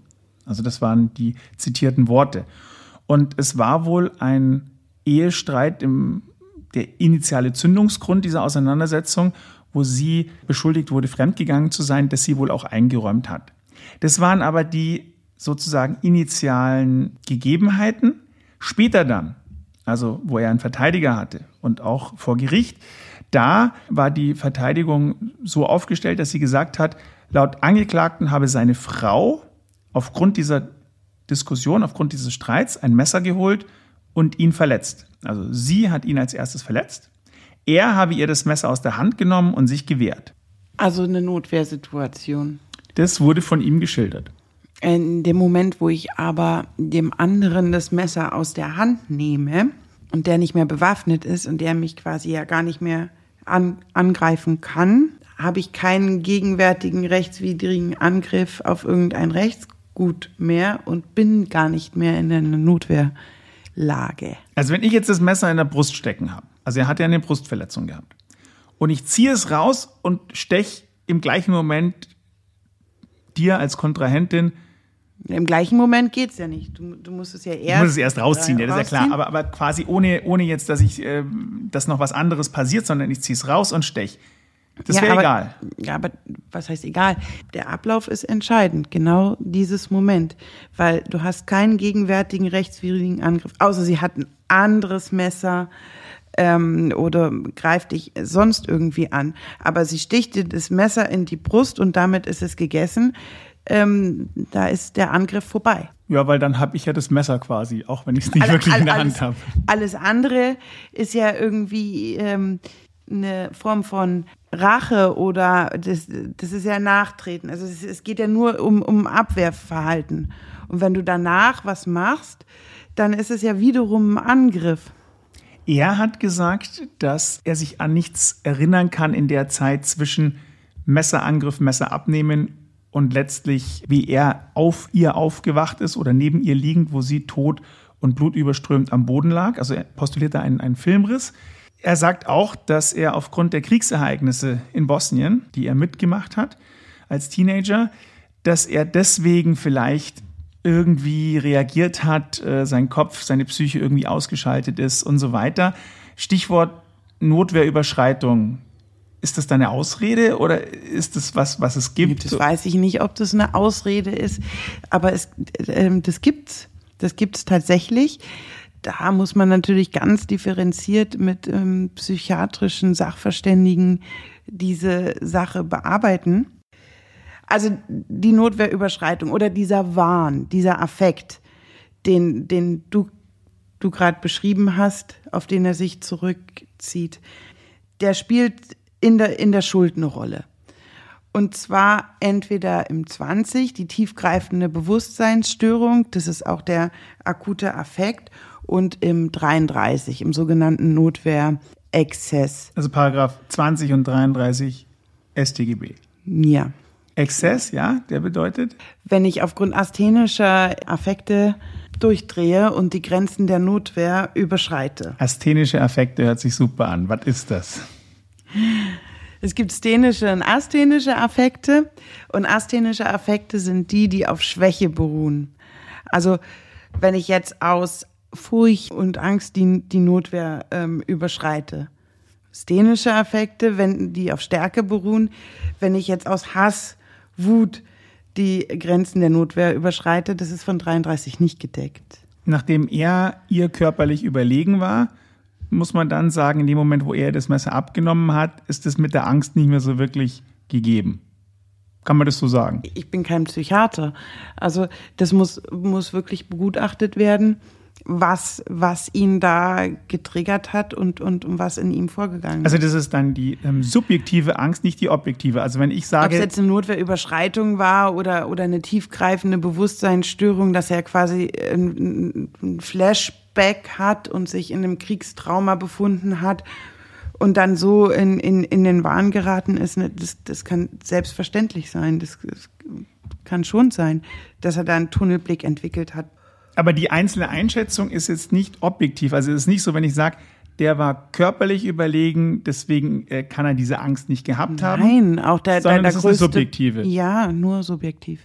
S1: Also das waren die zitierten Worte. Und es war wohl ein Ehestreit, im, der initiale Zündungsgrund dieser Auseinandersetzung, wo sie beschuldigt wurde, fremdgegangen zu sein, das sie wohl auch eingeräumt hat. Das waren aber die sozusagen initialen Gegebenheiten. Später dann, also wo er einen Verteidiger hatte und auch vor Gericht, da war die Verteidigung so aufgestellt, dass sie gesagt hat, laut Angeklagten habe seine Frau aufgrund dieser Diskussion, aufgrund dieses Streits ein Messer geholt und ihn verletzt. Also sie hat ihn als erstes verletzt. Er habe ihr das Messer aus der Hand genommen und sich gewehrt.
S2: Also eine Notwehrsituation.
S1: Das wurde von ihm geschildert.
S2: In dem Moment, wo ich aber dem anderen das Messer aus der Hand nehme und der nicht mehr bewaffnet ist und der mich quasi ja gar nicht mehr an, angreifen kann, habe ich keinen gegenwärtigen rechtswidrigen Angriff auf irgendein Rechtsgut mehr und bin gar nicht mehr in einer Notwehrlage.
S1: Also wenn ich jetzt das Messer in der Brust stecken habe, also er hat ja eine Brustverletzung gehabt, und ich ziehe es raus und stech im gleichen Moment dir als Kontrahentin
S2: im gleichen Moment geht's ja nicht. Du, du musst es ja erst.
S1: Du musst es erst rausziehen, ja, das ist ja klar. Aber, aber quasi ohne, ohne jetzt, dass ich, äh, dass noch was anderes passiert, sondern ich ziehe es raus und stech. Das
S2: Ja,
S1: wäre egal.
S2: Ja, aber was heißt egal? Der Ablauf ist entscheidend, genau dieses Moment, weil du hast keinen gegenwärtigen rechtswidrigen Angriff, außer sie hat ein anderes Messer ähm, oder greift dich sonst irgendwie an. Aber sie sticht dir das Messer in die Brust und damit ist es gegessen. Ähm, da ist der Angriff vorbei.
S1: Ja, weil dann habe ich ja das Messer quasi, auch wenn ich es nicht
S2: Alle-
S1: wirklich in der
S2: all-
S1: Hand habe.
S2: Alles andere ist ja irgendwie ähm, eine Form von Rache oder das, das ist ja Nachtreten. Also es, es geht ja nur um, um Abwehrverhalten. Und wenn du danach was machst, dann ist es ja wiederum ein Angriff.
S1: Er hat gesagt, dass er sich an nichts erinnern kann in der Zeit zwischen Messerangriff, Messer abnehmen und letztlich, wie er auf ihr aufgewacht ist oder neben ihr liegend, wo sie tot und blutüberströmt am Boden lag. Also er postuliert da einen, einen Filmriss. Er sagt auch, dass er aufgrund der Kriegsereignisse in Bosnien, die er mitgemacht hat als Teenager, dass er deswegen vielleicht irgendwie reagiert hat, äh, sein Kopf, seine Psyche irgendwie ausgeschaltet ist und so weiter. Stichwort Notwehrüberschreitung. Ist das deine Ausrede oder ist das was, was es gibt?
S2: Das weiß ich nicht, ob das eine Ausrede ist, aber es, ähm, das gibt's. Das gibt's tatsächlich. Da muss man natürlich ganz differenziert mit ähm, psychiatrischen Sachverständigen diese Sache bearbeiten. Also die Notwehrüberschreitung oder dieser Wahn, dieser Affekt, den, den du, du gerade beschrieben hast, auf den er sich zurückzieht, der spielt in der, in der Schuld eine Rolle. Und zwar entweder im 20, die tiefgreifende Bewusstseinsstörung, das ist auch der akute Affekt, und im 33, im sogenannten Notwehrexzess.
S1: Also Paragraph 20 und 33 StGB.
S2: Ja.
S1: Exzess, ja, der bedeutet?
S2: Wenn ich aufgrund asthenischer Affekte durchdrehe und die Grenzen der Notwehr überschreite.
S1: Asthenische Affekte hört sich super an. Was ist das?
S2: Es gibt sthenische und asthenische Affekte und asthenische Affekte sind die, die auf Schwäche beruhen. Also wenn ich jetzt aus Furcht und Angst die, die Notwehr ähm, überschreite. Sthenische Affekte, wenn die auf Stärke beruhen, wenn ich jetzt aus Hass, Wut die Grenzen der Notwehr überschreite, das ist von 33 nicht gedeckt.
S1: Nachdem er ihr körperlich überlegen war, muss man dann sagen, in dem Moment, wo er das Messer abgenommen hat, ist es mit der Angst nicht mehr so wirklich gegeben. Kann man das so sagen?
S2: ich bin kein Psychiater. Also das muss, muss wirklich begutachtet werden, was, was ihn da getriggert hat und, und, und was in ihm vorgegangen ist.
S1: Also das ist dann die ähm, subjektive Angst, nicht die objektive. Also wenn ich
S2: Ob es
S1: sage,
S2: jetzt eine Notwehrüberschreitung war oder, oder eine tiefgreifende Bewusstseinsstörung, dass er quasi ein, ein Flashback hat und sich in einem Kriegstrauma befunden hat und dann so in, in, in den Wahn geraten ist, ne, das, das kann selbstverständlich sein. Das, das kann schon sein, dass er da einen Tunnelblick entwickelt hat.
S1: Aber die einzelne Einschätzung ist jetzt nicht objektiv. Also es ist nicht so, wenn ich sage, der war körperlich überlegen, deswegen äh, kann er diese Angst nicht gehabt haben.
S2: Nein, auch der, der,
S1: Sondern
S2: der
S1: eine
S2: größte.
S1: subjektive. Mhm.
S2: Ja, nur subjektiv.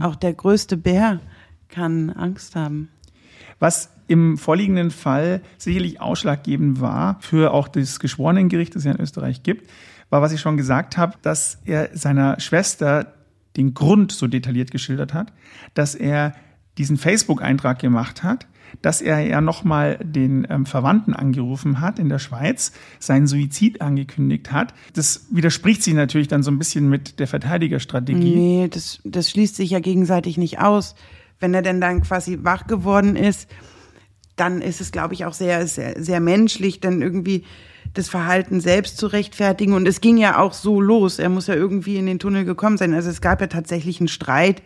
S2: Auch der größte Bär kann Angst haben.
S1: Was im vorliegenden Fall sicherlich ausschlaggebend war für auch das Geschworenengericht, das es ja in Österreich gibt, war, was ich schon gesagt habe, dass er seiner Schwester den Grund so detailliert geschildert hat, dass er diesen Facebook-Eintrag gemacht hat, dass er ja nochmal den ähm, Verwandten angerufen hat in der Schweiz, seinen Suizid angekündigt hat. Das widerspricht sich natürlich dann so ein bisschen mit der Verteidigerstrategie.
S2: Nee, das, das schließt sich ja gegenseitig nicht aus. Wenn er denn dann quasi wach geworden ist, dann ist es, glaube ich, auch sehr, sehr, sehr menschlich, dann irgendwie das Verhalten selbst zu rechtfertigen. Und es ging ja auch so los. Er muss ja irgendwie in den Tunnel gekommen sein. Also es gab ja tatsächlich einen Streit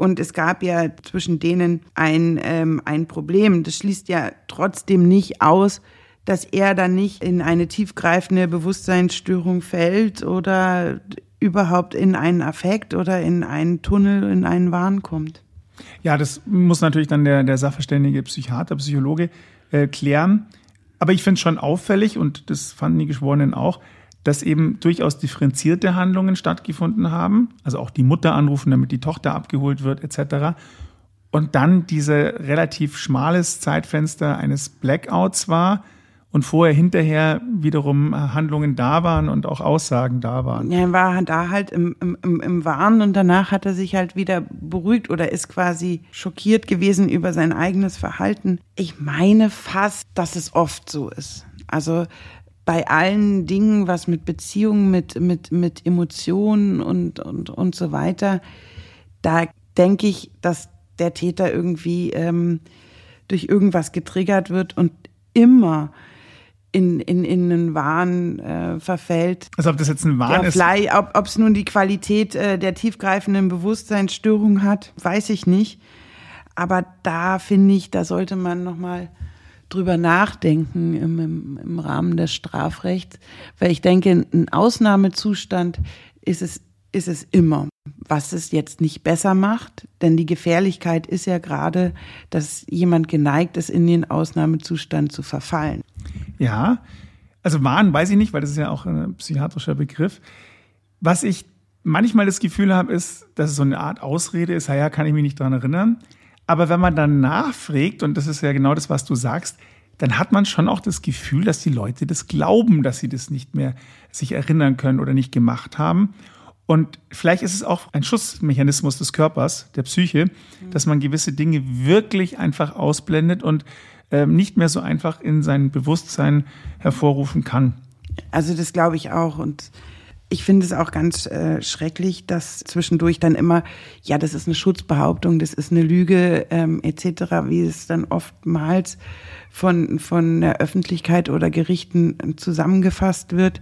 S2: und es gab ja zwischen denen ein, ähm, ein Problem. Das schließt ja trotzdem nicht aus, dass er dann nicht in eine tiefgreifende Bewusstseinsstörung fällt oder überhaupt in einen Affekt oder in einen Tunnel, in einen Wahn kommt.
S1: Ja, das muss natürlich dann der, der sachverständige Psychiater, Psychologe äh, klären. Aber ich finde es schon auffällig, und das fanden die Geschworenen auch, dass eben durchaus differenzierte Handlungen stattgefunden haben. Also auch die Mutter anrufen, damit die Tochter abgeholt wird, etc. Und dann diese relativ schmales Zeitfenster eines Blackouts war, und vorher, hinterher wiederum äh, Handlungen da waren und auch Aussagen da waren.
S2: Ja, er war da halt im, im, im Wahn und danach hat er sich halt wieder beruhigt oder ist quasi schockiert gewesen über sein eigenes Verhalten. Ich meine fast, dass es oft so ist. Also bei allen Dingen, was mit Beziehungen, mit, mit, mit Emotionen und, und, und so weiter, da denke ich, dass der Täter irgendwie ähm, durch irgendwas getriggert wird und immer in, in, in einen Wahn äh, verfällt.
S1: Also ob das jetzt ein Wahn ist?
S2: Vielleicht, ob es nun die Qualität äh, der tiefgreifenden Bewusstseinsstörung hat, weiß ich nicht. Aber da finde ich, da sollte man nochmal drüber nachdenken im, im, im Rahmen des Strafrechts. Weil ich denke, ein Ausnahmezustand ist es, ist es immer. Was es jetzt nicht besser macht, denn die Gefährlichkeit ist ja gerade, dass jemand geneigt ist, in den Ausnahmezustand zu verfallen.
S1: Ja, also Wahn weiß ich nicht, weil das ist ja auch ein psychiatrischer Begriff. Was ich manchmal das Gefühl habe, ist, dass es so eine Art Ausrede ist, ja, kann ich mich nicht dran erinnern. Aber wenn man dann nachfragt, und das ist ja genau das, was du sagst, dann hat man schon auch das Gefühl, dass die Leute das glauben, dass sie das nicht mehr sich erinnern können oder nicht gemacht haben. Und vielleicht ist es auch ein Schutzmechanismus des Körpers, der Psyche, dass man gewisse Dinge wirklich einfach ausblendet und äh, nicht mehr so einfach in sein Bewusstsein hervorrufen kann.
S2: Also das glaube ich auch. Und ich finde es auch ganz äh, schrecklich, dass zwischendurch dann immer, ja, das ist eine Schutzbehauptung, das ist eine Lüge ähm, etc., wie es dann oftmals von, von der Öffentlichkeit oder Gerichten zusammengefasst wird.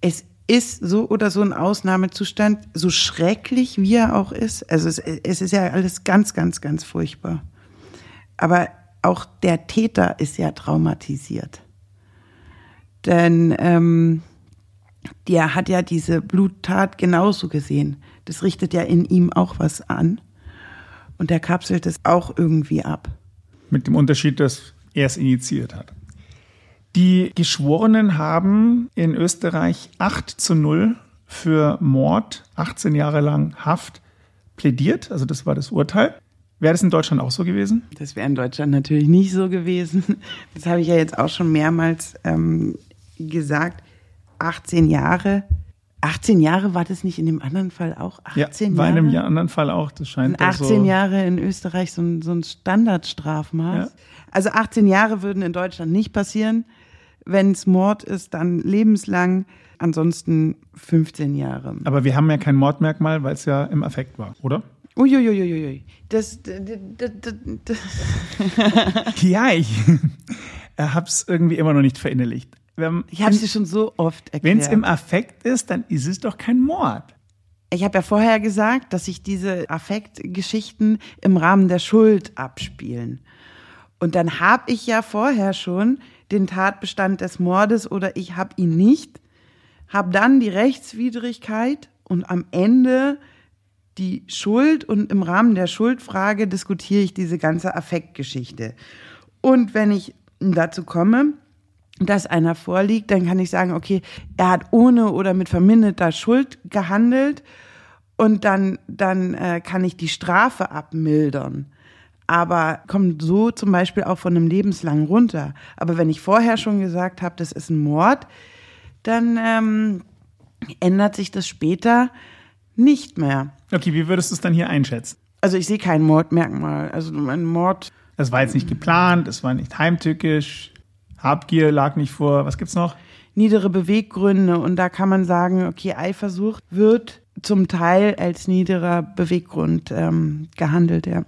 S2: Es ist so oder so ein Ausnahmezustand, so schrecklich wie er auch ist. Also es, es ist ja alles ganz, ganz, ganz furchtbar. Aber auch der Täter ist ja traumatisiert. Denn ähm, der hat ja diese Bluttat genauso gesehen. Das richtet ja in ihm auch was an. Und der kapselt es auch irgendwie ab.
S1: Mit dem Unterschied, dass er es initiiert hat. Die Geschworenen haben in Österreich 8 zu 0 für Mord, 18 Jahre lang Haft plädiert. Also das war das Urteil. Wäre das in Deutschland auch so gewesen?
S2: Das wäre in Deutschland natürlich nicht so gewesen. Das habe ich ja jetzt auch schon mehrmals ähm, gesagt. 18 Jahre. 18 Jahre war das nicht in dem anderen Fall auch? 18
S1: ja, war Jahre? in dem anderen Fall auch. Das scheint
S2: 18 so Jahre in Österreich so ein, so ein Standardstrafmaß. Ja. Also 18 Jahre würden in Deutschland nicht passieren. Wenn es Mord ist, dann lebenslang. Ansonsten 15 Jahre.
S1: Aber wir haben ja kein Mordmerkmal, weil es ja im Affekt war, oder?
S2: Uiuiuiui. Das, das, das, das.
S1: ja, ich habe es irgendwie immer noch nicht verinnerlicht.
S2: Wenn, ich habe dir schon so oft erklärt.
S1: Wenn es im Affekt ist, dann ist es doch kein Mord.
S2: Ich habe ja vorher gesagt, dass sich diese Affektgeschichten im Rahmen der Schuld abspielen. Und dann habe ich ja vorher schon den Tatbestand des Mordes oder ich habe ihn nicht, habe dann die Rechtswidrigkeit und am Ende die Schuld und im Rahmen der Schuldfrage diskutiere ich diese ganze Affektgeschichte. Und wenn ich dazu komme, dass einer vorliegt, dann kann ich sagen, okay, er hat ohne oder mit verminderter Schuld gehandelt und dann, dann äh, kann ich die Strafe abmildern. aber kommt so zum Beispiel auch von einem lebenslang runter. Aber wenn ich vorher schon gesagt habe, das ist ein Mord, dann ähm, ändert sich das später nicht mehr.
S1: Okay, wie würdest du es dann hier einschätzen?
S2: Also ich sehe kein Mordmerkmal. Also ein Mord.
S1: Es war jetzt nicht geplant, es war nicht heimtückisch, Habgier lag nicht vor. Was gibt's noch?
S2: Niedere Beweggründe und da kann man sagen, okay, Eifersucht wird zum Teil als niederer Beweggrund ähm, gehandelt, ja.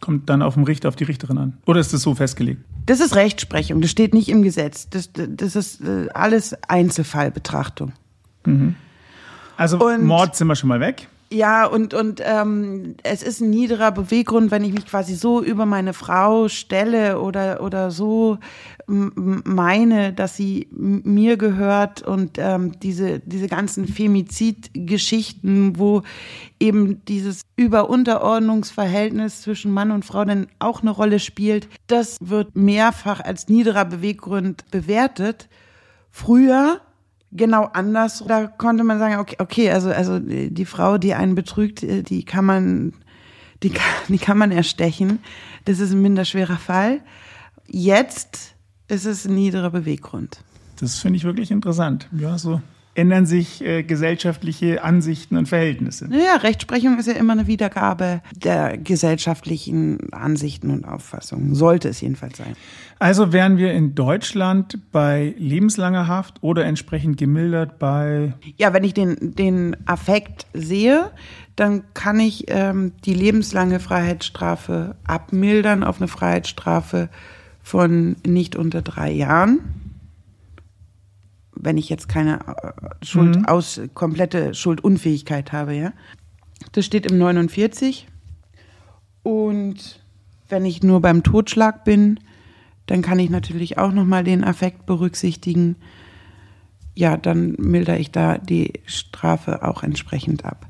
S1: Kommt dann auf dem Richter, auf die Richterin an. Oder ist das so festgelegt?
S2: Das ist Rechtsprechung, das steht nicht im Gesetz. Das, das ist äh, alles Einzelfallbetrachtung.
S1: Mhm. Also
S2: Und-
S1: Mord sind wir schon mal weg.
S2: Ja, und, und ähm, es ist ein niederer Beweggrund, wenn ich mich quasi so über meine Frau stelle oder, oder so meine, dass sie mir gehört und ähm, diese, diese ganzen Femizid-Geschichten, wo eben dieses Über-Unterordnungsverhältnis zwischen Mann und Frau dann auch eine Rolle spielt, das wird mehrfach als niederer Beweggrund bewertet. Früher genau anders. Da konnte man sagen, okay, okay, also, also die Frau, die einen betrügt, die kann man, die <laughs> kann, die kann man erstechen. Das ist ein minder schwerer Fall. Jetzt ist es ein niederer Beweggrund.
S1: Das finde ich wirklich interessant. Ja, so ändern sich äh, gesellschaftliche Ansichten und Verhältnisse.
S2: Naja, Rechtsprechung ist ja immer eine Wiedergabe der gesellschaftlichen Ansichten und Auffassungen. Sollte es jedenfalls sein.
S1: Also wären wir in Deutschland bei lebenslanger Haft oder entsprechend gemildert bei
S2: Ja, wenn ich den, den Affekt sehe, dann kann ich ähm, die lebenslange Freiheitsstrafe abmildern auf eine Freiheitsstrafe von nicht unter drei Jahren. Wenn ich jetzt keine äh, Schuld
S1: Mhm.
S2: aus, komplette Schuldunfähigkeit habe, ja. Das steht im 49. Und wenn ich nur beim Totschlag bin, dann kann ich natürlich auch nochmal den Affekt berücksichtigen ja, dann mildere ich da die Strafe auch entsprechend ab.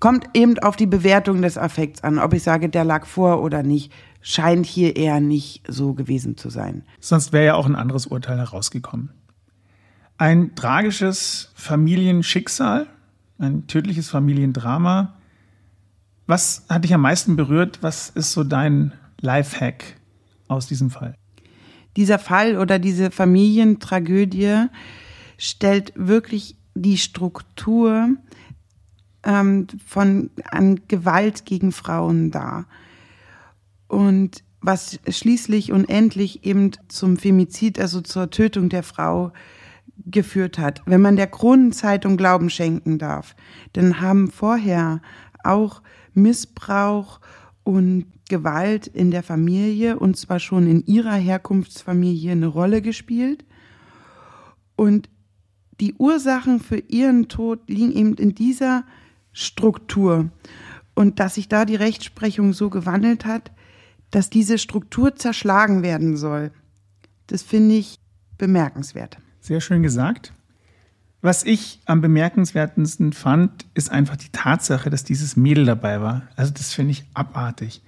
S2: Kommt eben auf die Bewertung des Affekts an, ob ich sage, der lag vor oder nicht, scheint hier eher nicht so gewesen zu sein.
S1: Sonst wäre ja auch ein anderes Urteil herausgekommen. Ein tragisches Familienschicksal, ein tödliches Familiendrama. Was hat dich am meisten berührt? Was ist so dein Lifehack aus diesem Fall?
S2: Dieser Fall oder diese Familientragödie stellt wirklich die Struktur ähm, von an Gewalt gegen Frauen dar. Und was schließlich und endlich eben zum Femizid, also zur Tötung der Frau, geführt hat. Wenn man der Kronenzeitung Glauben schenken darf, dann haben vorher auch Missbrauch und Gewalt in der Familie, und zwar schon in ihrer Herkunftsfamilie, eine Rolle gespielt. Und die Ursachen für ihren Tod liegen eben in dieser Struktur. Und dass sich da die Rechtsprechung so gewandelt hat, dass diese Struktur zerschlagen werden soll, das finde ich bemerkenswert.
S1: Sehr schön gesagt. Was ich am bemerkenswertesten fand, ist einfach die Tatsache, dass dieses Mädel dabei war. Also das finde ich abartig.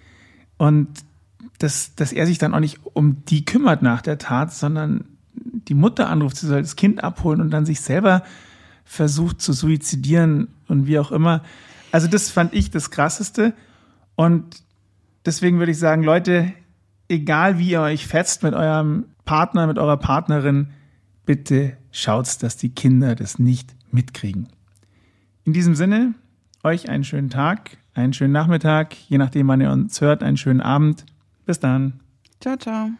S1: Und dass, dass er sich dann auch nicht um die kümmert nach der Tat, sondern die Mutter anruft, sie soll das Kind abholen und dann sich selber versucht zu suizidieren und wie auch immer. Also das fand ich das Krasseste. Und deswegen würde ich sagen, Leute, egal wie ihr euch fetzt mit eurem Partner, mit eurer Partnerin, bitte schaut, dass die Kinder das nicht mitkriegen. In diesem Sinne, euch einen schönen Tag, einen schönen Nachmittag, je nachdem, wann ihr uns hört, einen schönen Abend. Bis dann.
S2: Ciao, ciao.